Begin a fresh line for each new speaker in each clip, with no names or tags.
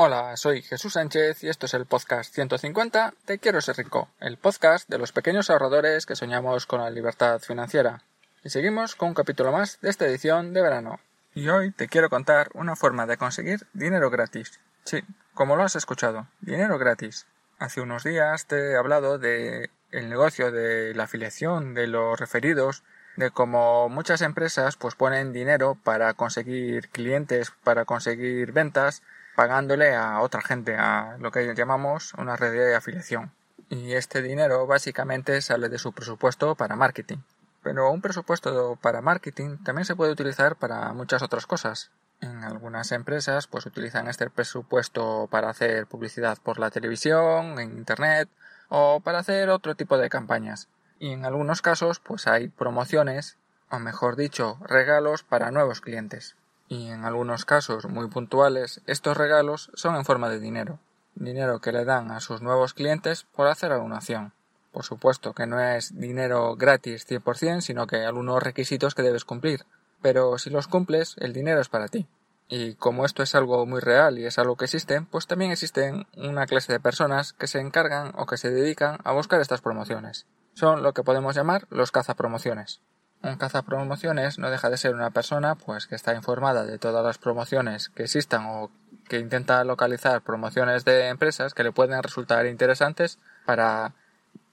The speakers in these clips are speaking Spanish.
Hola, soy Jesús Sánchez y esto es el podcast 150 de Quiero ser rico, el podcast de los pequeños ahorradores que soñamos con la libertad financiera. Y seguimos con un capítulo más de esta edición de verano. Y hoy te quiero contar una forma de conseguir dinero gratis. Sí, como lo has escuchado, dinero gratis. Hace unos días te he hablado de el negocio de la afiliación, de los referidos, de cómo muchas empresas pues ponen dinero para conseguir clientes, para conseguir ventas, pagándole a otra gente, a lo que llamamos una red de afiliación. Y este dinero básicamente sale de su presupuesto para marketing. Pero un presupuesto para marketing también se puede utilizar para muchas otras cosas. En algunas empresas pues utilizan este presupuesto para hacer publicidad por la televisión, en internet o para hacer otro tipo de campañas. Y en algunos casos pues hay promociones o mejor dicho regalos para nuevos clientes y en algunos casos muy puntuales estos regalos son en forma de dinero, dinero que le dan a sus nuevos clientes por hacer alguna acción. Por supuesto que no es dinero gratis 100%, sino que hay algunos requisitos que debes cumplir, pero si los cumples, el dinero es para ti. Y como esto es algo muy real y es algo que existe, pues también existen una clase de personas que se encargan o que se dedican a buscar estas promociones. Son lo que podemos llamar los cazapromociones. Un cazapromociones no deja de ser una persona pues que está informada de todas las promociones que existan o que intenta localizar promociones de empresas que le pueden resultar interesantes para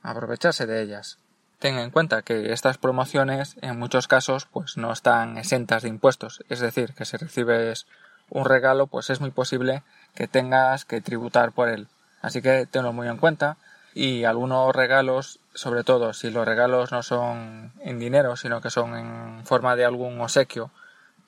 aprovecharse de ellas. Ten en cuenta que estas promociones en muchos casos pues no están exentas de impuestos, es decir, que si recibes un regalo pues es muy posible que tengas que tributar por él. Así que tenlo muy en cuenta y algunos regalos, sobre todo si los regalos no son en dinero, sino que son en forma de algún obsequio,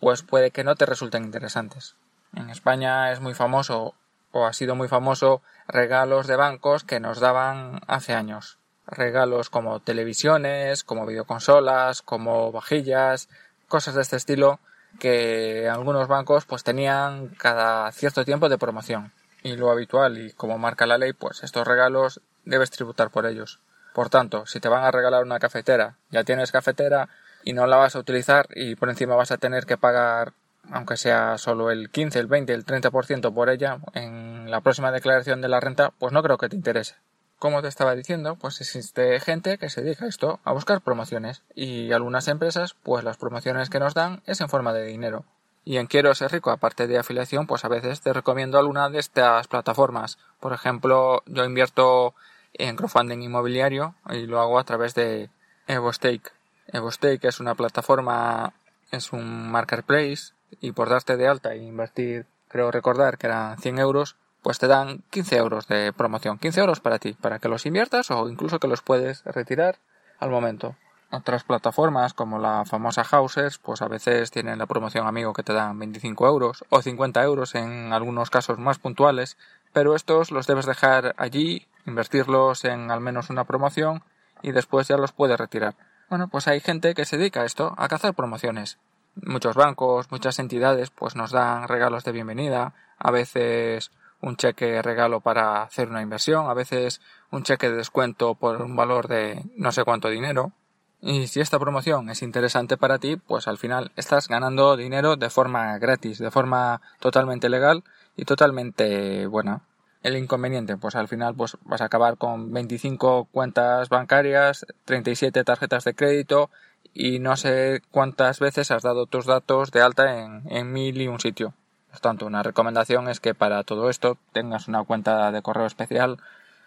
pues puede que no te resulten interesantes. En España es muy famoso o ha sido muy famoso regalos de bancos que nos daban hace años. Regalos como televisiones, como videoconsolas, como vajillas, cosas de este estilo que algunos bancos pues tenían cada cierto tiempo de promoción. Y lo habitual y como marca la ley, pues estos regalos debes tributar por ellos. Por tanto, si te van a regalar una cafetera, ya tienes cafetera y no la vas a utilizar y por encima vas a tener que pagar, aunque sea solo el 15, el 20, el 30% por ella en la próxima declaración de la renta, pues no creo que te interese. Como te estaba diciendo, pues existe gente que se dedica a esto, a buscar promociones, y algunas empresas, pues las promociones que nos dan es en forma de dinero. Y en Quiero ser rico, aparte de afiliación, pues a veces te recomiendo alguna de estas plataformas. Por ejemplo, yo invierto en crowdfunding inmobiliario y lo hago a través de EvoStake. EvoStake es una plataforma, es un marketplace y por darte de alta e invertir, creo recordar que eran 100 euros, pues te dan 15 euros de promoción. 15 euros para ti, para que los inviertas o incluso que los puedes retirar al momento. Otras plataformas como la famosa Houses, pues a veces tienen la promoción amigo que te dan 25 euros o 50 euros en algunos casos más puntuales, pero estos los debes dejar allí invertirlos en al menos una promoción y después ya los puede retirar. Bueno, pues hay gente que se dedica a esto, a cazar promociones. Muchos bancos, muchas entidades, pues nos dan regalos de bienvenida, a veces un cheque regalo para hacer una inversión, a veces un cheque de descuento por un valor de no sé cuánto dinero. Y si esta promoción es interesante para ti, pues al final estás ganando dinero de forma gratis, de forma totalmente legal y totalmente buena el inconveniente? Pues al final pues vas a acabar con 25 cuentas bancarias, 37 tarjetas de crédito y no sé cuántas veces has dado tus datos de alta en, en mil y un sitio. Por tanto, una recomendación es que para todo esto tengas una cuenta de correo especial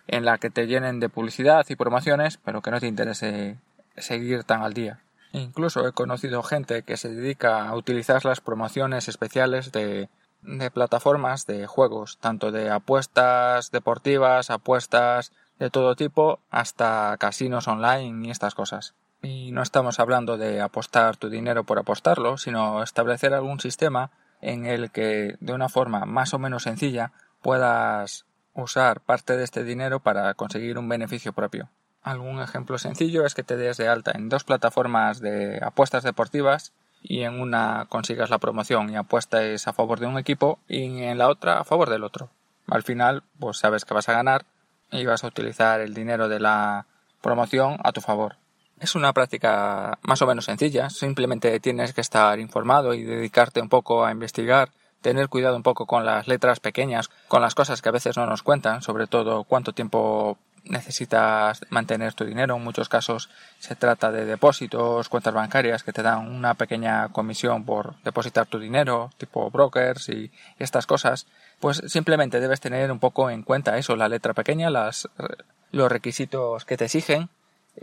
en la que te llenen de publicidad y promociones, pero que no te interese seguir tan al día. Incluso he conocido gente que se dedica a utilizar las promociones especiales de, de plataformas de juegos, tanto de apuestas deportivas, apuestas de todo tipo, hasta casinos online y estas cosas. Y no estamos hablando de apostar tu dinero por apostarlo, sino establecer algún sistema en el que de una forma más o menos sencilla puedas usar parte de este dinero para conseguir un beneficio propio. Algún ejemplo sencillo es que te des de alta en dos plataformas de apuestas deportivas y en una consigas la promoción y apuestas a favor de un equipo y en la otra a favor del otro. Al final, pues sabes que vas a ganar y vas a utilizar el dinero de la promoción a tu favor. Es una práctica más o menos sencilla, simplemente tienes que estar informado y dedicarte un poco a investigar, tener cuidado un poco con las letras pequeñas, con las cosas que a veces no nos cuentan, sobre todo cuánto tiempo necesitas mantener tu dinero. En muchos casos se trata de depósitos, cuentas bancarias que te dan una pequeña comisión por depositar tu dinero, tipo brokers y estas cosas. Pues simplemente debes tener un poco en cuenta eso, la letra pequeña, las, los requisitos que te exigen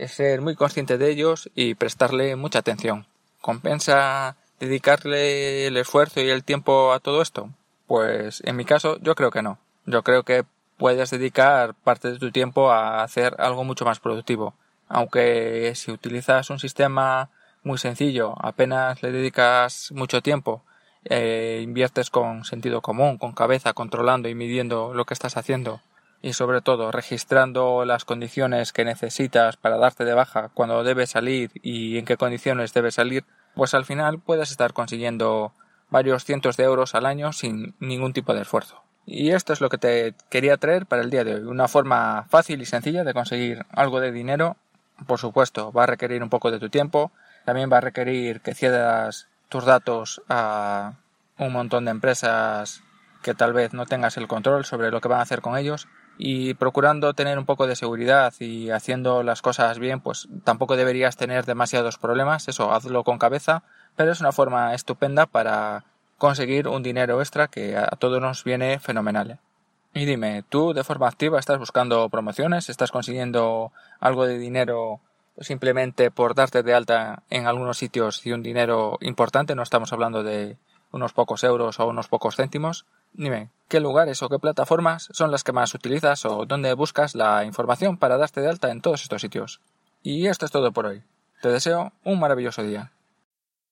ser muy consciente de ellos y prestarle mucha atención. ¿Compensa dedicarle el esfuerzo y el tiempo a todo esto? Pues en mi caso yo creo que no. Yo creo que puedes dedicar parte de tu tiempo a hacer algo mucho más productivo. Aunque si utilizas un sistema muy sencillo, apenas le dedicas mucho tiempo, eh, inviertes con sentido común, con cabeza, controlando y midiendo lo que estás haciendo, y sobre todo registrando las condiciones que necesitas para darte de baja cuando debes salir y en qué condiciones debes salir, pues al final puedes estar consiguiendo varios cientos de euros al año sin ningún tipo de esfuerzo. Y esto es lo que te quería traer para el día de hoy, una forma fácil y sencilla de conseguir algo de dinero. Por supuesto, va a requerir un poco de tu tiempo, también va a requerir que cedas tus datos a un montón de empresas que tal vez no tengas el control sobre lo que van a hacer con ellos, y procurando tener un poco de seguridad y haciendo las cosas bien, pues tampoco deberías tener demasiados problemas, eso hazlo con cabeza, pero es una forma estupenda para conseguir un dinero extra que a todos nos viene fenomenal. Y dime, ¿tú de forma activa estás buscando promociones? ¿Estás consiguiendo algo de dinero simplemente por darte de alta en algunos sitios y un dinero importante? No estamos hablando de unos pocos euros o unos pocos céntimos. Dime, ¿qué lugares o qué plataformas son las que más utilizas o dónde buscas la información para darte de alta en todos estos sitios? Y esto es todo por hoy. Te deseo un maravilloso día.